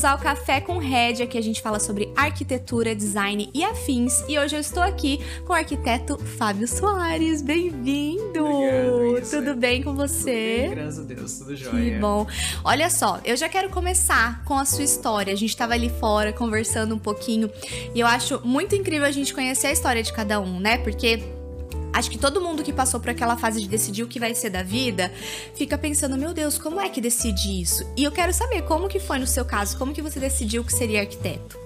bem-vindos ao Café com Rédia, que a gente fala sobre arquitetura, design e afins. E hoje eu estou aqui com o arquiteto Fábio Soares. Bem-vindo! Tudo bem com você? Tudo bem, graças a Deus, tudo jóia. Que bom. Olha só, eu já quero começar com a sua história. A gente estava ali fora conversando um pouquinho e eu acho muito incrível a gente conhecer a história de cada um, né? Porque Acho que todo mundo que passou por aquela fase de decidir o que vai ser da vida fica pensando, meu Deus, como é que decide isso? E eu quero saber como que foi no seu caso, como que você decidiu que seria arquiteto?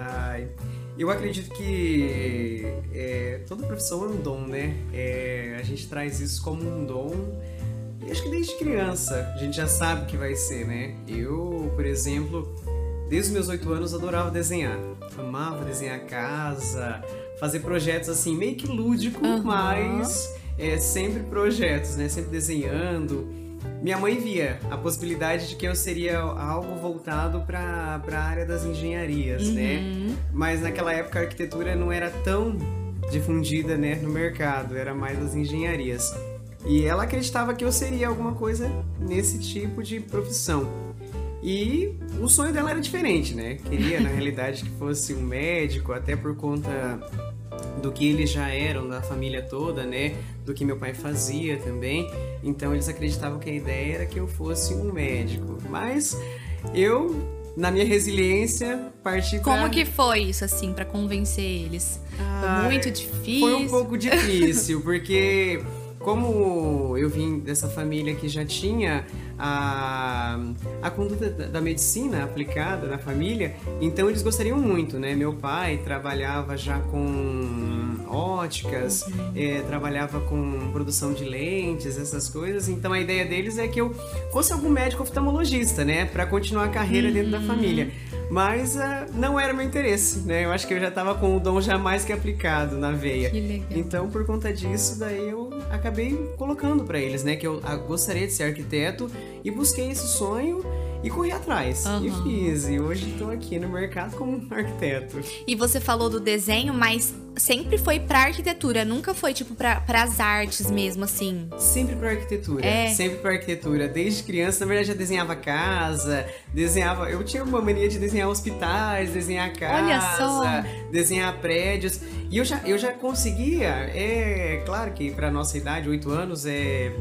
Ai, eu acredito que é, toda profissão é um dom, né? É, a gente traz isso como um dom. Acho que desde criança a gente já sabe o que vai ser, né? Eu, por exemplo, desde os meus oito anos adorava desenhar. Amava desenhar casa, fazer projetos assim, meio que lúdico, uhum. mas é, sempre projetos, né? Sempre desenhando. Minha mãe via a possibilidade de que eu seria algo voltado para a área das engenharias, né? uhum. né? Mas naquela época a arquitetura não era tão difundida né, no mercado, era mais as engenharias. E ela acreditava que eu seria alguma coisa nesse tipo de profissão. E o sonho dela era diferente, né? Queria, na realidade, que fosse um médico, até por conta do que eles já eram da família toda, né? Do que meu pai fazia também. Então eles acreditavam que a ideia era que eu fosse um médico. Mas eu, na minha resiliência, parti pra... Como que foi isso, assim, para convencer eles? Ah, foi muito difícil? Foi um pouco difícil, porque como eu vim dessa família que já tinha a, a conduta da medicina aplicada na família, então eles gostariam muito, né? Meu pai trabalhava já com óticas, é, trabalhava com produção de lentes, essas coisas, então a ideia deles é que eu fosse algum médico oftalmologista, né? Para continuar a carreira dentro da uhum. família. Mas uh, não era meu interesse, né? Eu acho que eu já estava com o dom já mais que aplicado na veia. Que legal. Então, por conta disso, daí eu acabei colocando para eles, né? Que eu ah, gostaria de ser arquiteto e busquei esse sonho e corri atrás. Uhum. E fiz. E hoje estou aqui no mercado como arquiteto. E você falou do desenho, mas sempre foi pra arquitetura, nunca foi tipo pra, as artes mesmo, assim. Sempre pra arquitetura. É. Sempre pra arquitetura. Desde criança, na verdade, já desenhava casa, desenhava. Eu tinha uma mania de desenhar hospitais, desenhar casa, desenhar prédios. E eu já, eu já conseguia. É claro que pra nossa idade, 8 anos, é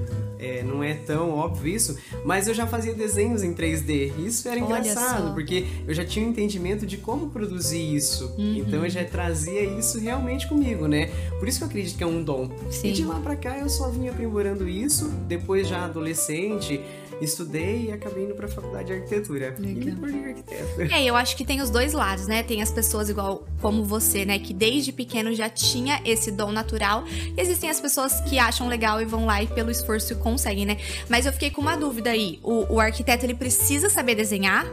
é, não é tão óbvio isso, mas eu já fazia desenhos em 3D. Isso era engraçado, porque eu já tinha um entendimento de como produzir isso. Uhum. Então eu já trazia isso realmente comigo, né? Por isso que eu acredito que é um dom. Sim. E de lá pra cá eu só vim aprimorando isso, depois já adolescente estudei e acabei indo pra faculdade de arquitetura. Legal. E arquiteto. É, eu acho que tem os dois lados, né? Tem as pessoas igual como você, né? Que desde pequeno já tinha esse dom natural. E existem as pessoas que acham legal e vão lá e pelo esforço conseguem, né? Mas eu fiquei com uma dúvida aí. O, o arquiteto, ele precisa saber desenhar?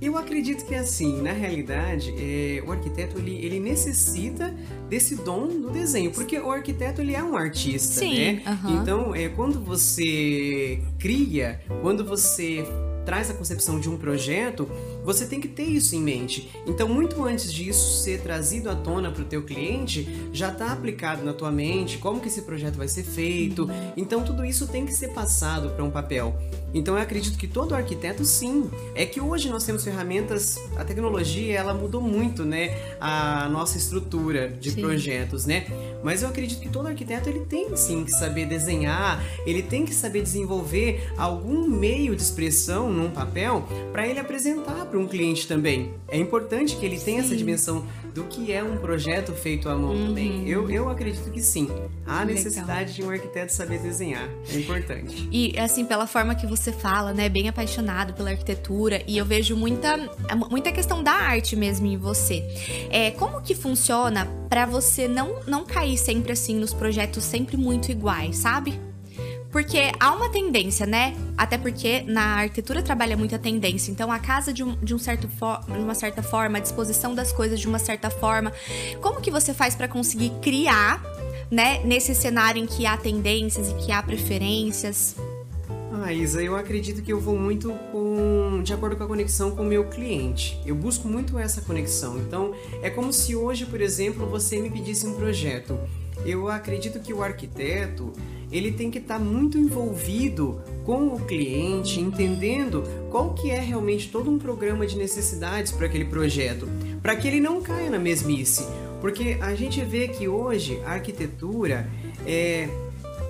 Eu acredito que assim, na realidade, é, o arquiteto ele, ele necessita desse dom do desenho, porque o arquiteto ele é um artista, Sim, né? Uh -huh. Então, é, quando você cria, quando você traz a concepção de um projeto, você tem que ter isso em mente. Então, muito antes disso ser trazido à tona para o teu cliente, já está aplicado na tua mente como que esse projeto vai ser feito. Então, tudo isso tem que ser passado para um papel. Então, eu acredito que todo arquiteto, sim. É que hoje nós temos ferramentas, a tecnologia ela mudou muito, né, a nossa estrutura de sim. projetos, né? Mas eu acredito que todo arquiteto ele tem sim que saber desenhar, ele tem que saber desenvolver algum meio de expressão num papel para ele apresentar para um cliente também. É importante que ele tenha sim. essa dimensão do que é um projeto feito à mão uhum. também. Eu, eu acredito que sim. Há necessidade Legal. de um arquiteto saber desenhar. É importante. E assim, pela forma que você fala, né, bem apaixonado pela arquitetura, e eu vejo muita, muita questão da arte mesmo em você. É, como que funciona para você não, não cair sempre assim nos projetos sempre muito iguais, sabe? Porque há uma tendência, né? Até porque na arquitetura trabalha muita tendência. Então, a casa de, um, de, um certo de uma certa forma, a disposição das coisas de uma certa forma. Como que você faz para conseguir criar, né? Nesse cenário em que há tendências e que há preferências? Ah, Isa, eu acredito que eu vou muito com, de acordo com a conexão com o meu cliente. Eu busco muito essa conexão. Então, é como se hoje, por exemplo, você me pedisse um projeto eu acredito que o arquiteto ele tem que estar tá muito envolvido com o cliente, entendendo qual que é realmente todo um programa de necessidades para aquele projeto, para que ele não caia na mesmice. Porque a gente vê que hoje a arquitetura é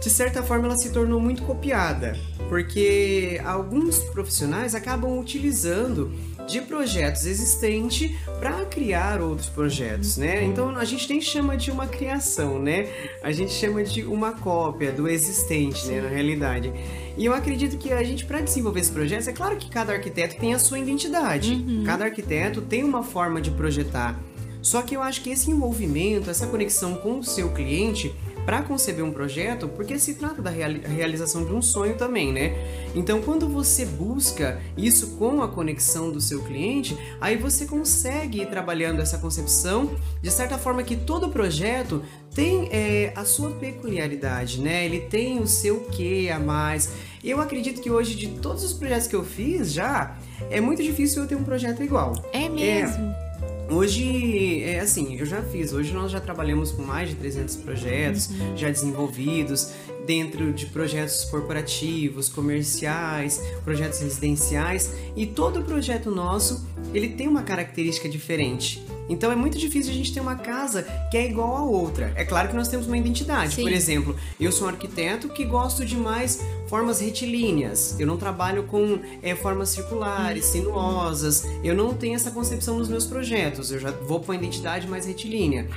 de certa forma ela se tornou muito copiada, porque alguns profissionais acabam utilizando de projetos existentes para criar outros projetos, né? Então a gente nem chama de uma criação, né? A gente chama de uma cópia do existente, né? Na realidade. E eu acredito que a gente, para desenvolver esse projeto, é claro que cada arquiteto tem a sua identidade. Uhum. Cada arquiteto tem uma forma de projetar. Só que eu acho que esse envolvimento, essa conexão com o seu cliente, para conceber um projeto, porque se trata da realização de um sonho também, né? Então, quando você busca isso com a conexão do seu cliente, aí você consegue ir trabalhando essa concepção de certa forma que todo projeto tem é, a sua peculiaridade, né? Ele tem o seu quê a mais. Eu acredito que hoje, de todos os projetos que eu fiz já, é muito difícil eu ter um projeto igual. É mesmo? É, Hoje, é assim, eu já fiz. Hoje nós já trabalhamos com mais de 300 projetos uhum. já desenvolvidos dentro de projetos corporativos, comerciais, projetos residenciais e todo projeto nosso ele tem uma característica diferente. Então é muito difícil a gente ter uma casa que é igual a outra. É claro que nós temos uma identidade. Sim. Por exemplo, eu sou um arquiteto que gosto de mais formas retilíneas. Eu não trabalho com é, formas circulares, uhum. sinuosas. Eu não tenho essa concepção nos meus projetos. Eu já vou para uma identidade mais retilínea.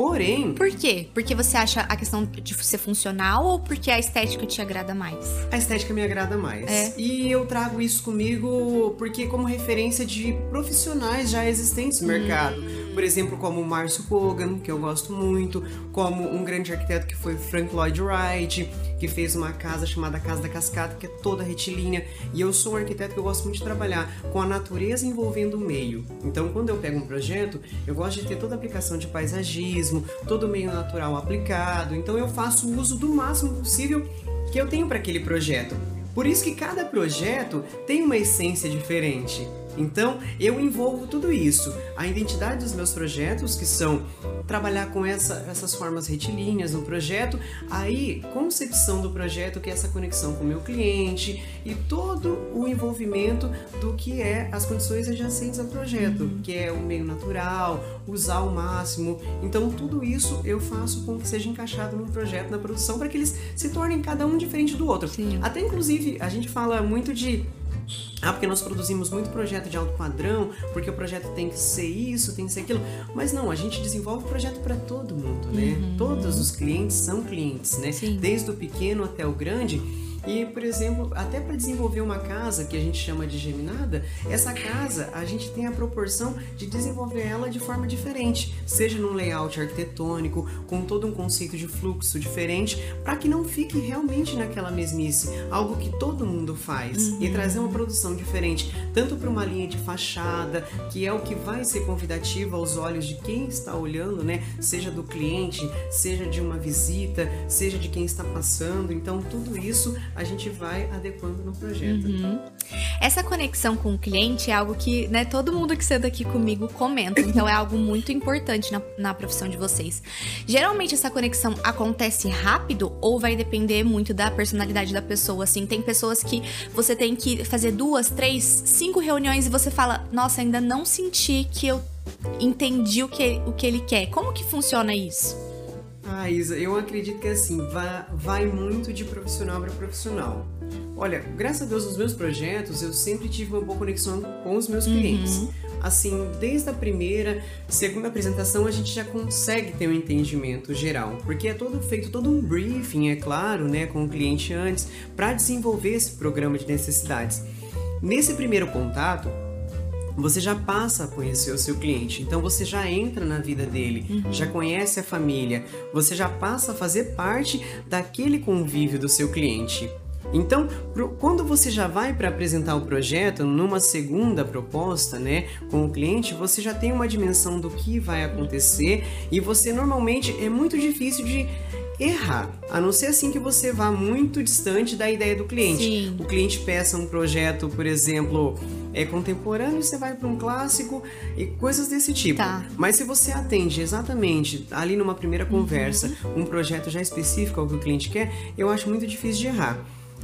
Porém. Por quê? Porque você acha a questão de ser funcional ou porque a estética te agrada mais? A estética me agrada mais. É. E eu trago isso comigo porque, como referência de profissionais já existentes no hum. mercado. Por exemplo, como o Márcio Kogan, que eu gosto muito, como um grande arquiteto que foi Frank Lloyd Wright, que fez uma casa chamada Casa da Cascata, que é toda retilínea. E eu sou um arquiteto que eu gosto muito de trabalhar com a natureza envolvendo o meio. Então, quando eu pego um projeto, eu gosto de ter toda a aplicação de paisagismo, todo o meio natural aplicado. Então, eu faço uso do máximo possível que eu tenho para aquele projeto. Por isso que cada projeto tem uma essência diferente. Então, eu envolvo tudo isso. A identidade dos meus projetos, que são trabalhar com essa, essas formas retilíneas no projeto, aí concepção do projeto, que é essa conexão com o meu cliente e todo o envolvimento do que é as condições adjacentes ao projeto, uhum. que é o meio natural, usar ao máximo. Então, tudo isso eu faço com que seja encaixado no projeto, na produção, para que eles se tornem cada um diferente do outro. Sim. Até inclusive, a gente fala muito de ah, porque nós produzimos muito projeto de alto padrão, porque o projeto tem que ser isso, tem que ser aquilo. Mas não, a gente desenvolve projeto para todo mundo, né? Uhum. Todos os clientes são clientes, né? Sim. Desde o pequeno até o grande. E, por exemplo, até para desenvolver uma casa que a gente chama de geminada, essa casa a gente tem a proporção de desenvolver ela de forma diferente, seja num layout arquitetônico, com todo um conceito de fluxo diferente, para que não fique realmente naquela mesmice, algo que todo mundo faz, uhum. e trazer uma produção diferente, tanto para uma linha de fachada, que é o que vai ser convidativo aos olhos de quem está olhando, né? Seja do cliente, seja de uma visita, seja de quem está passando. Então, tudo isso a gente vai adequando no projeto. Uhum. Essa conexão com o cliente é algo que né, todo mundo que senta aqui comigo comenta, então é algo muito importante na, na profissão de vocês. Geralmente essa conexão acontece rápido ou vai depender muito da personalidade da pessoa? Assim, tem pessoas que você tem que fazer duas, três, cinco reuniões e você fala, nossa, ainda não senti que eu entendi o que, o que ele quer. Como que funciona isso? Ah, Isa, eu acredito que assim, vai, vai muito de profissional para profissional. Olha, graças a Deus nos meus projetos eu sempre tive uma boa conexão com os meus clientes. Uhum. Assim, desde a primeira, segunda apresentação a gente já consegue ter um entendimento geral, porque é todo feito todo um briefing, é claro, né, com o cliente antes, para desenvolver esse programa de necessidades. Nesse primeiro contato, você já passa a conhecer o seu cliente. Então você já entra na vida dele, uhum. já conhece a família, você já passa a fazer parte daquele convívio do seu cliente. Então, quando você já vai para apresentar o projeto numa segunda proposta, né, com o cliente, você já tem uma dimensão do que vai acontecer e você normalmente é muito difícil de errar, a não ser assim que você vá muito distante da ideia do cliente. Sim. O cliente peça um projeto, por exemplo, é contemporâneo, você vai para um clássico e coisas desse tipo. Tá. Mas se você atende exatamente ali numa primeira conversa uhum. um projeto já específico ao que o cliente quer, eu acho muito difícil de errar.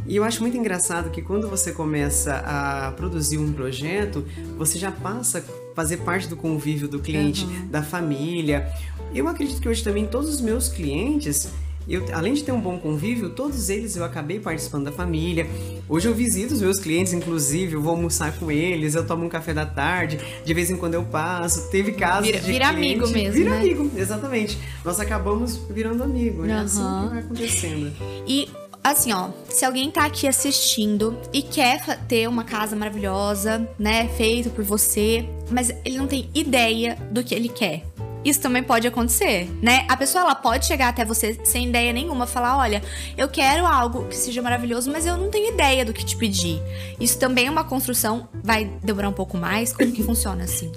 E eu acho muito engraçado que quando você começa a produzir um projeto, você já passa a fazer parte do convívio do cliente, uhum. da família. Eu acredito que hoje também todos os meus clientes, eu, além de ter um bom convívio, todos eles eu acabei participando da família. Hoje eu visito os meus clientes, inclusive, eu vou almoçar com eles, eu tomo um café da tarde, de vez em quando eu passo. Teve casos vira, de vira cliente, amigo mesmo, Vira né? amigo, exatamente. Nós acabamos virando amigo, é uhum. assim que vai acontecendo. E assim, ó, se alguém tá aqui assistindo e quer ter uma casa maravilhosa, né, feita por você, mas ele não tem ideia do que ele quer. Isso também pode acontecer, né? A pessoa ela pode chegar até você sem ideia nenhuma, falar: "Olha, eu quero algo que seja maravilhoso, mas eu não tenho ideia do que te pedir". Isso também é uma construção, vai demorar um pouco mais, como que funciona assim?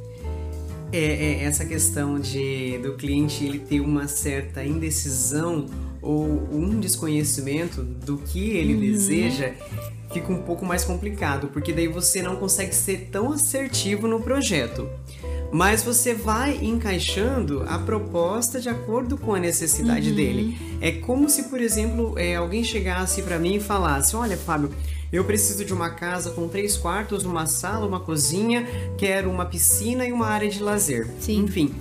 É, é, essa questão de do cliente ele ter uma certa indecisão ou um desconhecimento do que ele uhum. deseja, fica um pouco mais complicado, porque daí você não consegue ser tão assertivo no projeto. Mas você vai encaixando a proposta de acordo com a necessidade uhum. dele. É como se, por exemplo, é, alguém chegasse para mim e falasse: Olha, Fábio, eu preciso de uma casa com três quartos, uma sala, uma cozinha, quero uma piscina e uma área de lazer. Sim. Enfim.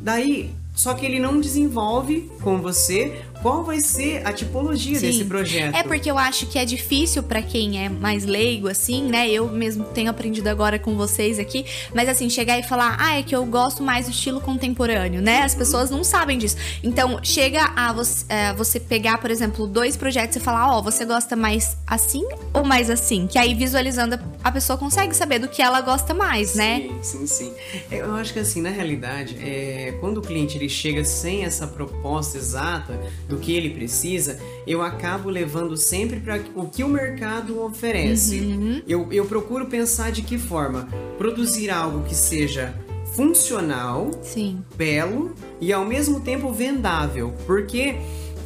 Daí, só que ele não desenvolve com você qual vai ser a tipologia Sim. desse projeto. É porque eu acho que é difícil para quem é mais leigo, assim, né? Eu mesmo tenho aprendido agora com vocês aqui, mas assim, chegar e falar, ah, é que eu gosto mais do estilo contemporâneo, né? As pessoas não sabem disso. Então, chega a você, é, você pegar, por exemplo, dois projetos e falar, ó, oh, você gosta mais assim ou mais assim? Que aí, visualizando, a pessoa consegue saber do que ela gosta mais, né? Sim, sim, sim. Eu acho que assim, na realidade, é, quando o cliente ele chega sem essa proposta exata do que ele precisa, eu acabo levando sempre para o que o mercado oferece. Uhum. Eu, eu procuro pensar de que forma produzir algo que seja funcional, Sim. belo e ao mesmo tempo vendável, porque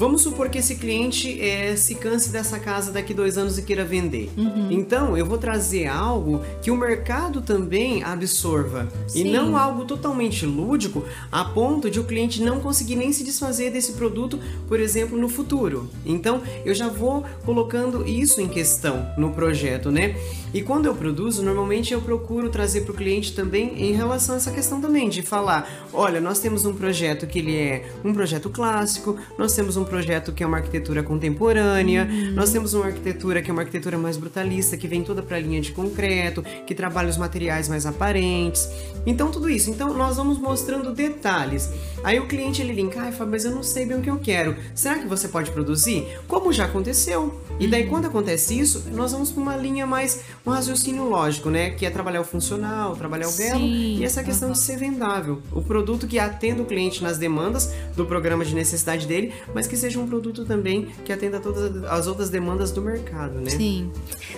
Vamos supor que esse cliente é, se canse dessa casa daqui dois anos e queira vender. Uhum. Então, eu vou trazer algo que o mercado também absorva. Sim. E não algo totalmente lúdico a ponto de o cliente não conseguir nem se desfazer desse produto, por exemplo, no futuro. Então, eu já vou colocando isso em questão no projeto, né? E quando eu produzo, normalmente eu procuro trazer para o cliente também em relação a essa questão também de falar, olha, nós temos um projeto que ele é um projeto clássico, nós temos um projeto que é uma arquitetura contemporânea, uhum. nós temos uma arquitetura que é uma arquitetura mais brutalista, que vem toda para a linha de concreto, que trabalha os materiais mais aparentes. Então, tudo isso. Então, nós vamos mostrando detalhes. Aí o cliente ele linka, ai, Fábio, mas eu não sei bem o que eu quero. Será que você pode produzir? Como já aconteceu. E daí, quando acontece isso, nós vamos para uma linha mais, um raciocínio lógico, né? Que é trabalhar o funcional, trabalhar o belo Sim. e essa questão uhum. de ser vendável. O produto que atenda o cliente nas demandas do programa de necessidade dele, mas que seja um produto também que atenda todas as outras demandas do mercado, né? Sim.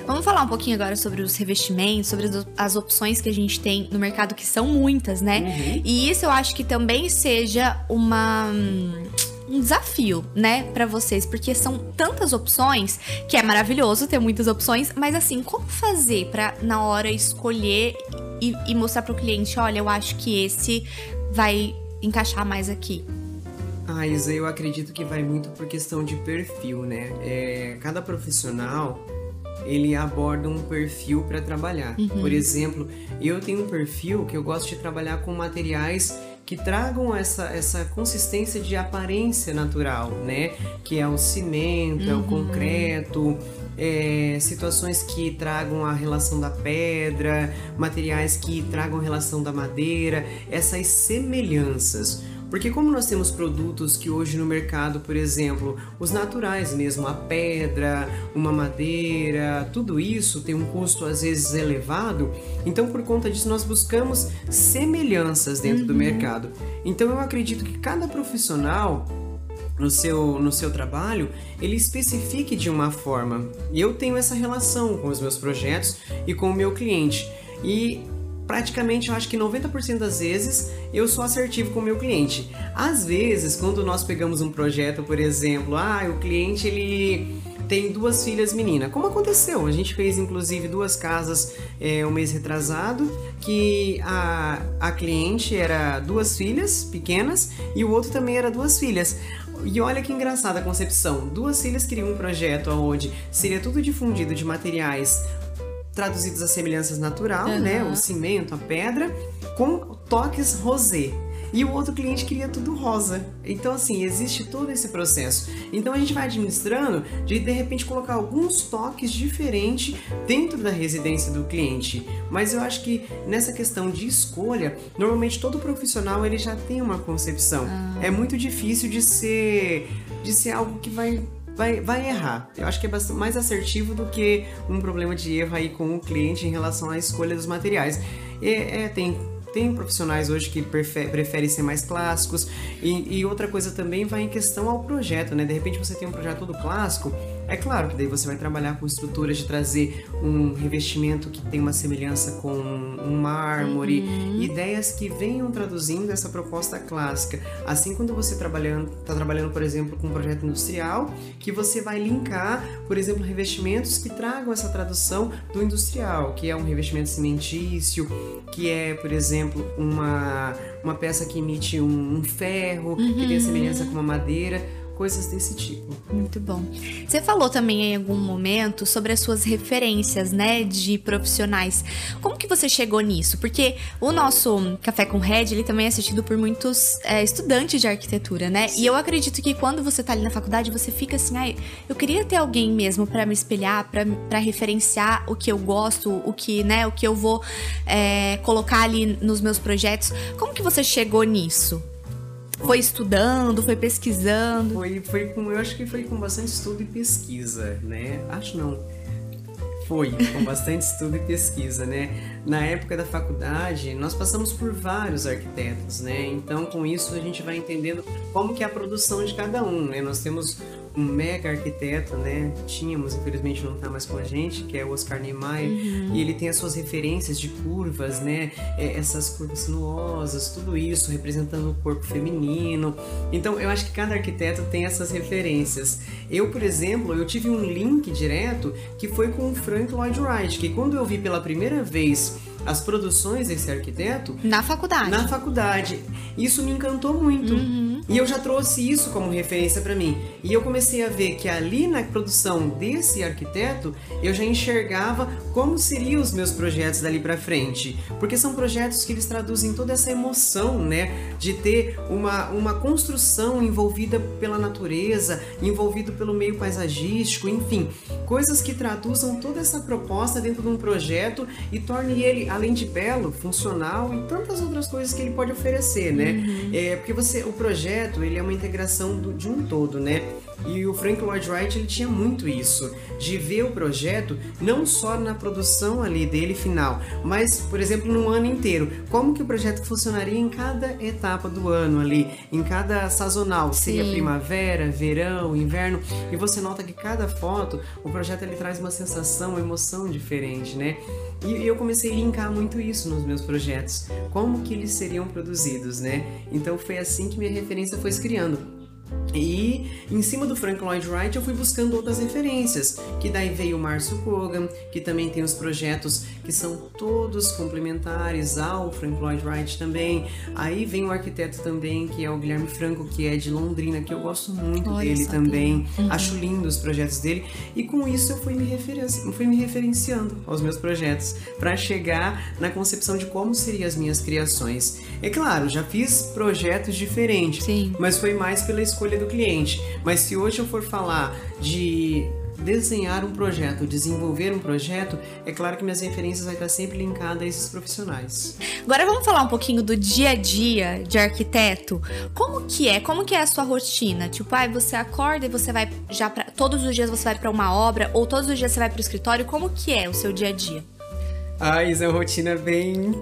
Vamos falar um pouquinho agora sobre os revestimentos, sobre as opções que a gente tem no mercado, que são muitas, né? Uhum. E isso eu acho que também seja uma um desafio, né, para vocês, porque são tantas opções que é maravilhoso ter muitas opções, mas assim, como fazer para na hora escolher e, e mostrar para o cliente, olha, eu acho que esse vai encaixar mais aqui? Ah, Isa, eu acredito que vai muito por questão de perfil, né? É, cada profissional ele aborda um perfil para trabalhar. Uhum. Por exemplo, eu tenho um perfil que eu gosto de trabalhar com materiais que tragam essa, essa consistência de aparência natural, né? Que é o cimento, uhum. é o uhum. concreto, é, situações que tragam a relação da pedra, materiais que tragam a relação da madeira, essas semelhanças. Porque como nós temos produtos que hoje no mercado, por exemplo, os naturais mesmo, a pedra, uma madeira, tudo isso tem um custo às vezes elevado, então por conta disso nós buscamos semelhanças dentro uhum. do mercado. Então eu acredito que cada profissional no seu, no seu trabalho, ele especifique de uma forma. E eu tenho essa relação com os meus projetos e com o meu cliente. E praticamente eu acho que 90% das vezes eu sou assertivo com o meu cliente. Às vezes, quando nós pegamos um projeto, por exemplo, ah, o cliente ele tem duas filhas meninas. Como aconteceu? A gente fez inclusive duas casas é, um mês retrasado, que a, a cliente era duas filhas pequenas e o outro também era duas filhas. E olha que engraçada a concepção. Duas filhas queriam um projeto onde seria tudo difundido de materiais traduzidos a semelhanças natural, uhum. né? O cimento, a pedra, com toques rosé. E o outro cliente queria tudo rosa. Então, assim, existe todo esse processo. Então, a gente vai administrando de, de repente, colocar alguns toques diferentes dentro da residência do cliente. Mas eu acho que nessa questão de escolha, normalmente todo profissional ele já tem uma concepção. Ah. É muito difícil de ser, de ser algo que vai vai, vai errar. Eu acho que é mais assertivo do que um problema de erro aí com o cliente em relação à escolha dos materiais. É, é tem tem profissionais hoje que preferem ser mais clássicos. E, e, outra coisa também vai em questão ao projeto, né? De repente você tem um projeto todo clássico, é claro que daí você vai trabalhar com estruturas de trazer um revestimento que tem uma semelhança com um mármore, uhum. ideias que venham traduzindo essa proposta clássica. Assim, quando você trabalhando, está trabalhando, por exemplo, com um projeto industrial, que você vai linkar, por exemplo, revestimentos que tragam essa tradução do industrial, que é um revestimento cimentício, que é, por exemplo, uma, uma peça que emite um, um ferro, uhum. que tem a semelhança com uma madeira coisas desse tipo. Muito bom. Você falou também em algum momento sobre as suas referências, né, de profissionais. Como que você chegou nisso? Porque o nosso Café com Red, ele também é assistido por muitos é, estudantes de arquitetura, né? Sim. E eu acredito que quando você tá ali na faculdade, você fica assim, ai, eu queria ter alguém mesmo para me espelhar, para referenciar o que eu gosto, o que, né, o que eu vou é, colocar ali nos meus projetos. Como que você chegou nisso? Foi estudando, foi pesquisando? Foi, foi com, eu acho que foi com bastante estudo e pesquisa, né? Acho não. Foi, com bastante estudo e pesquisa, né? Na época da faculdade, nós passamos por vários arquitetos, né? Então, com isso, a gente vai entendendo como que é a produção de cada um, né? Nós temos um mega arquiteto, né? Tínhamos, infelizmente não está mais com a gente, que é o Oscar Niemeyer, uhum. e ele tem as suas referências de curvas, né? É, essas curvas sinuosas, tudo isso representando o corpo feminino. Então, eu acho que cada arquiteto tem essas referências. Eu, por exemplo, eu tive um link direto que foi com o Frank Lloyd Wright, que quando eu vi pela primeira vez as produções desse arquiteto na faculdade. Na faculdade. Isso me encantou muito. Uhum. E eu já trouxe isso como referência para mim. E eu comecei a ver que ali na produção desse arquiteto, eu já enxergava como seriam os meus projetos dali para frente. Porque são projetos que eles traduzem toda essa emoção, né, de ter uma, uma construção envolvida pela natureza, envolvido pelo meio paisagístico, enfim, coisas que traduzam toda essa proposta dentro de um projeto e torne ele além de belo, funcional e tantas outras coisas que ele pode oferecer, né? Uhum. É, porque você, o projeto, ele é uma integração do, de um todo, né? E o Frank Lloyd Wright ele tinha muito isso, de ver o projeto não só na produção ali dele final, mas, por exemplo, no ano inteiro. Como que o projeto funcionaria em cada etapa do ano ali, em cada sazonal, seria primavera, verão, inverno, e você nota que cada foto, o projeto ele traz uma sensação, uma emoção diferente, né? E eu comecei a linkar muito isso nos meus projetos, como que eles seriam produzidos, né? Então foi assim que minha referência foi se criando. E em cima do Frank Lloyd Wright eu fui buscando outras referências, que daí veio o Márcio Kogan, que também tem os projetos que são todos complementares ao Frank Lloyd Wright também. Aí vem o arquiteto também, que é o Guilherme Franco, que é de Londrina, que eu gosto muito Olha, dele também. Uhum. Acho lindo os projetos dele. E com isso eu fui me, referenci fui me referenciando aos meus projetos, para chegar na concepção de como seriam as minhas criações. É claro, já fiz projetos diferentes, Sim. mas foi mais pela escolha do cliente. Mas se hoje eu for falar de desenhar um projeto, desenvolver um projeto, é claro que minhas referências vai estar sempre linkadas a esses profissionais. Agora vamos falar um pouquinho do dia a dia de arquiteto. Como que é? Como que é a sua rotina? Tipo, ai, ah, você acorda e você vai já para todos os dias você vai para uma obra ou todos os dias você vai para o escritório? Como que é o seu dia a dia? Ah, isso é uma rotina bem,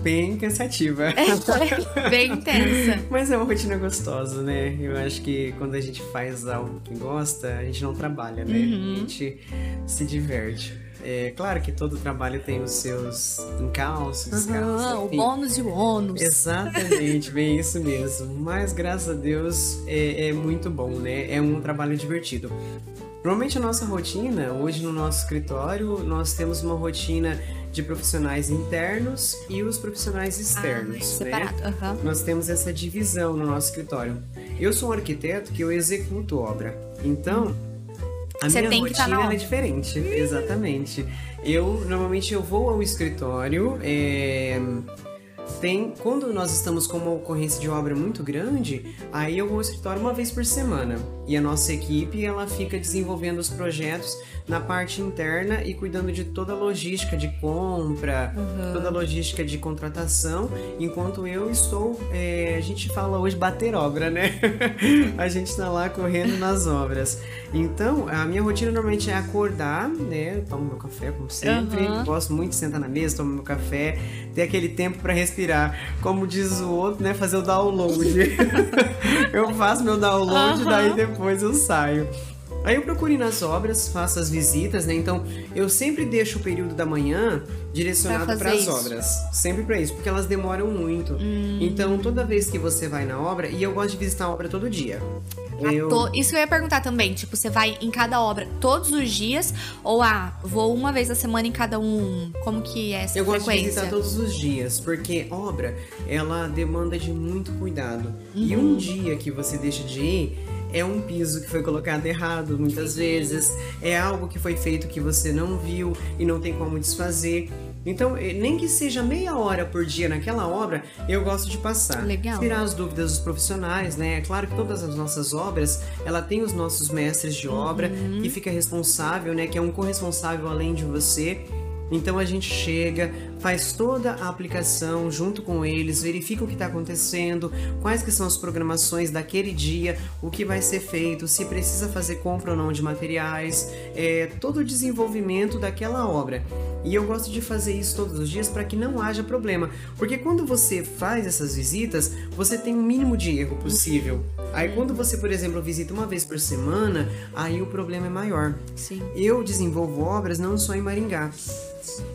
bem cansativa. É, bem intensa. Mas é uma rotina gostosa, né? Eu acho que quando a gente faz algo que gosta, a gente não trabalha, né? Uhum. A gente se diverte. É claro que todo trabalho tem os seus encalços, uhum, o bônus e o ônus. Exatamente, bem isso mesmo. Mas graças a Deus é, é muito bom, né? É um trabalho divertido. Normalmente a nossa rotina, hoje no nosso escritório, nós temos uma rotina de profissionais internos e os profissionais ah, externos. Ah, separado. Né? Uhum. Nós temos essa divisão no nosso escritório. Eu sou um arquiteto que eu executo obra. Então, a Você minha tá rotina é diferente. Exatamente. Eu normalmente eu vou ao escritório. É tem quando nós estamos com uma ocorrência de obra muito grande, aí eu vou ao escritório uma vez por semana e a nossa equipe ela fica desenvolvendo os projetos na parte interna e cuidando de toda a logística de compra, uhum. toda a logística de contratação, enquanto eu estou, é, a gente fala hoje bater obra, né? a gente está lá correndo nas obras. Então, a minha rotina normalmente é acordar, né? Tomo meu café, como sempre. Uhum. Gosto muito de sentar na mesa, tomar meu café, ter aquele tempo para respirar. Como diz o outro, né? Fazer o download. eu faço meu download, uhum. daí depois eu saio. Aí eu procuro ir nas obras, faço as visitas, né? Então eu sempre deixo o período da manhã direcionado para as obras. Sempre para isso, porque elas demoram muito. Hum. Então toda vez que você vai na obra, e eu gosto de visitar a obra todo dia. Eu... To... Isso que eu ia perguntar também. Tipo, você vai em cada obra todos os dias? Ou, ah, vou uma vez a semana em cada um? Como que é essa eu frequência? Eu gosto de visitar todos os dias, porque obra, ela demanda de muito cuidado. Uhum. E um dia que você deixa de ir, é um piso que foi colocado errado muitas vezes, é algo que foi feito que você não viu e não tem como desfazer. Então, eh, nem que seja meia hora por dia naquela obra, eu gosto de passar. Legal. Tirar as dúvidas dos profissionais, né? É claro que todas as nossas obras, ela tem os nossos mestres de obra, uhum. que fica responsável, né? Que é um corresponsável além de você. Então a gente chega, faz toda a aplicação junto com eles, verifica o que está acontecendo, quais que são as programações daquele dia, o que vai ser feito, se precisa fazer compra ou não de materiais, é, todo o desenvolvimento daquela obra. E eu gosto de fazer isso todos os dias para que não haja problema, porque quando você faz essas visitas, você tem o mínimo de erro possível. Aí quando você, por exemplo, visita uma vez por semana, aí o problema é maior. Sim. Eu desenvolvo obras não só em Maringá.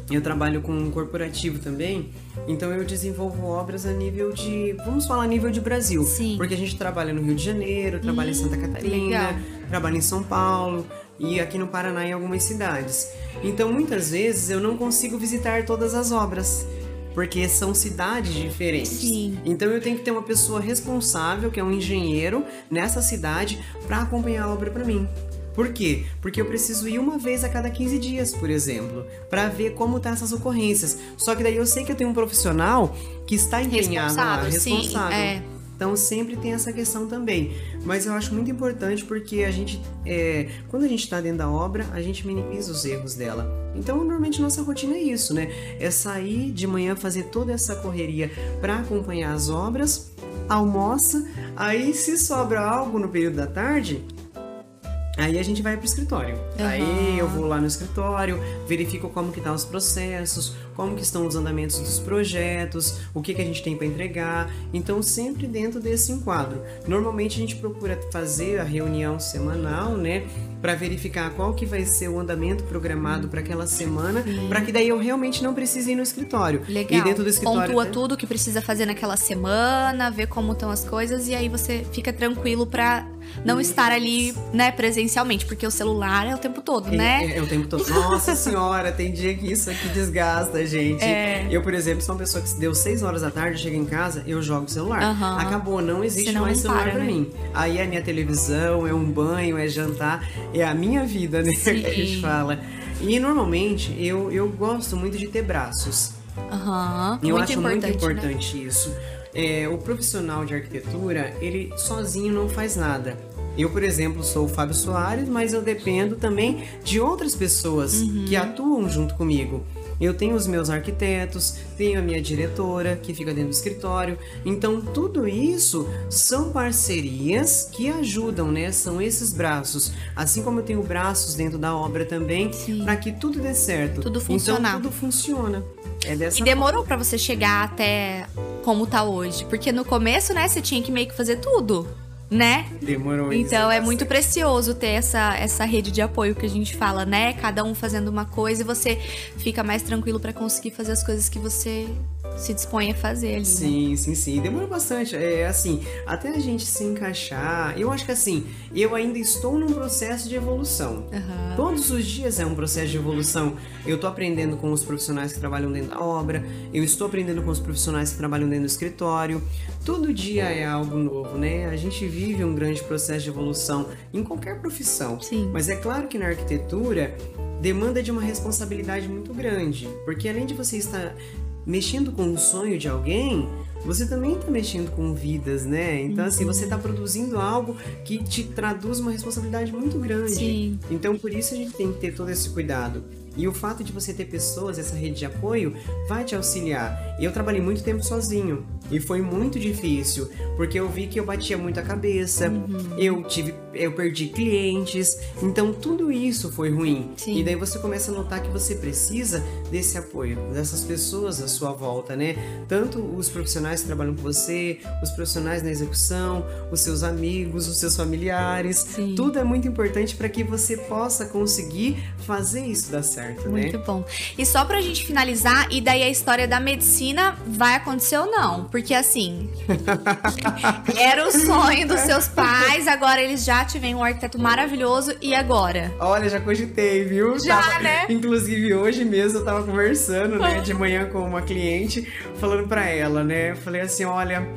Eu trabalho com um corporativo também, então eu desenvolvo obras a nível de, vamos falar a nível de Brasil, Sim. porque a gente trabalha no Rio de Janeiro, trabalha hum, em Santa Catarina, legal. trabalha em São Paulo e aqui no Paraná em algumas cidades. Então muitas vezes eu não consigo visitar todas as obras porque são cidades diferentes. Sim. Então eu tenho que ter uma pessoa responsável, que é um engenheiro, nessa cidade para acompanhar a obra para mim. Por quê? Porque eu preciso ir uma vez a cada 15 dias, por exemplo, para ver como tá essas ocorrências. Só que daí eu sei que eu tenho um profissional que está empenhado responsável, lá, responsável. Sim, é. Então sempre tem essa questão também. Mas eu acho muito importante porque a gente, é, quando a gente está dentro da obra, a gente minimiza os erros dela. Então normalmente nossa rotina é isso, né? É sair de manhã, fazer toda essa correria para acompanhar as obras, almoça, aí se sobra algo no período da tarde, Aí a gente vai pro escritório. Uhum. Aí eu vou lá no escritório, verifico como que estão tá os processos, como que estão os andamentos dos projetos, o que, que a gente tem para entregar. Então, sempre dentro desse enquadro. Normalmente a gente procura fazer a reunião semanal, né? Para verificar qual que vai ser o andamento programado para aquela semana, para que daí eu realmente não precise ir no escritório. Legal. E dentro do escritório. Pontua né? tudo que precisa fazer naquela semana, ver como estão as coisas e aí você fica tranquilo para não Isso. estar ali, né, presencialmente, porque o celular é o tempo todo, é, né? É, é, o tempo todo. Nossa senhora, tem dia que isso aqui desgasta, gente. É. Eu, por exemplo, sou uma pessoa que se deu 6 horas da tarde, chega em casa, eu jogo o celular. Uhum. Acabou, não existe Senão mais celular para, pra né? mim. Aí é a minha televisão, é um banho, é jantar, é a minha vida, né? Sim. que a gente fala. E normalmente eu, eu gosto muito de ter braços. Uhum. Eu muito acho muito importante né? isso. É, o profissional de arquitetura, ele sozinho não faz nada. Eu, por exemplo, sou o Fábio Soares, mas eu dependo também de outras pessoas uhum. que atuam junto comigo. Eu tenho os meus arquitetos, tenho a minha diretora que fica dentro do escritório. Então, tudo isso são parcerias que ajudam, né? São esses braços. Assim como eu tenho braços dentro da obra também, para que tudo dê certo. Tudo funcionar. Então, tudo funciona. É dessa e demorou para você chegar até como tá hoje? Porque no começo, né, você tinha que meio que fazer tudo né? Demorou Então é muito precioso ter essa, essa rede de apoio que a gente fala, né? Cada um fazendo uma coisa e você fica mais tranquilo para conseguir fazer as coisas que você se dispõe a fazer ali. Sim, né? sim, sim. Demora bastante. É assim, até a gente se encaixar. Eu acho que assim, eu ainda estou num processo de evolução. Uhum. Todos os dias é um processo de evolução. Eu tô aprendendo com os profissionais que trabalham dentro da obra, eu estou aprendendo com os profissionais que trabalham dentro do escritório. Todo dia é algo novo, né? A gente vive um grande processo de evolução em qualquer profissão. Sim. Mas é claro que na arquitetura demanda de uma responsabilidade muito grande, porque além de você estar mexendo com o sonho de alguém, você também está mexendo com vidas, né? Então, assim, você está produzindo algo que te traduz uma responsabilidade muito grande. Sim. Então, por isso a gente tem que ter todo esse cuidado. E o fato de você ter pessoas, essa rede de apoio, vai te auxiliar. Eu trabalhei muito tempo sozinho e foi muito difícil, porque eu vi que eu batia muito a cabeça, uhum. eu tive, eu perdi clientes, então tudo isso foi ruim. Sim. E daí você começa a notar que você precisa desse apoio, dessas pessoas à sua volta, né? Tanto os profissionais que trabalham com você, os profissionais na execução, os seus amigos, os seus familiares, Sim. tudo é muito importante para que você possa conseguir fazer isso dar certo certo, né? Muito bom. E só pra gente finalizar, e daí a história da medicina vai acontecer ou não? Porque assim, era o sonho dos seus pais, agora eles já tiveram um arquiteto maravilhoso, e agora? Olha, já cogitei, viu? Já, tava, né? Inclusive hoje mesmo eu tava conversando, né, de manhã com uma cliente, falando pra ela, né? Falei assim, olha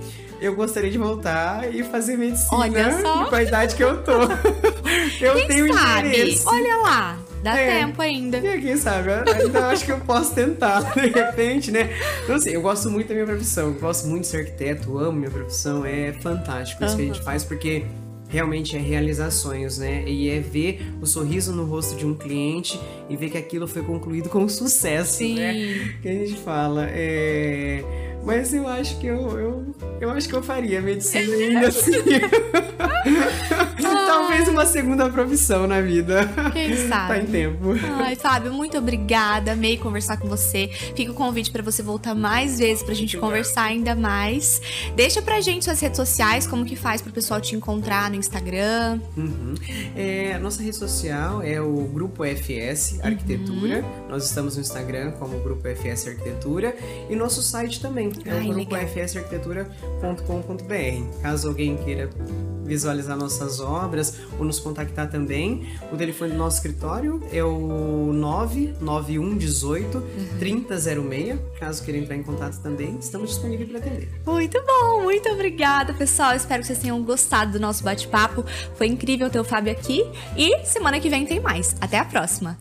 eu gostaria de voltar e fazer medicina Olha só. com a idade que eu tô. eu Quem tenho sabe? interesse. Olha lá. Dá é. tempo ainda. E quem sabe? Ainda acho que eu posso tentar, de repente, né? Então, assim, eu gosto muito da minha profissão. Eu gosto muito de ser arquiteto, amo minha profissão. É fantástico isso uhum. que a gente faz, porque realmente é realizar sonhos, né? E é ver o sorriso no rosto de um cliente e ver que aquilo foi concluído com sucesso, Sim. né? Que a gente fala. É mas eu acho que eu, eu, eu acho que eu faria medicina ainda assim. Talvez uma segunda profissão na vida. Quem sabe? tá em tempo. Ai, Fábio, muito obrigada. Amei conversar com você. Fica o convite para você voltar mais vezes pra gente conversar ainda mais. Deixa pra gente suas redes sociais, como que faz pro pessoal te encontrar no Instagram. Uhum. É, nossa rede social é o Grupo FS Arquitetura. Uhum. Nós estamos no Instagram como Grupo FS Arquitetura e nosso site também é o grupo fsarquitetura.com.br. Caso alguém queira visualizar nossas obras ou nos contactar também, o telefone do nosso escritório é o 991 18 uhum. 3006. Caso queira entrar em contato também, estamos disponíveis para atender. Muito bom, muito obrigada, pessoal. Espero que vocês tenham gostado do nosso bate-papo. Foi incrível ter o Fábio aqui e semana que vem tem mais. Até a próxima.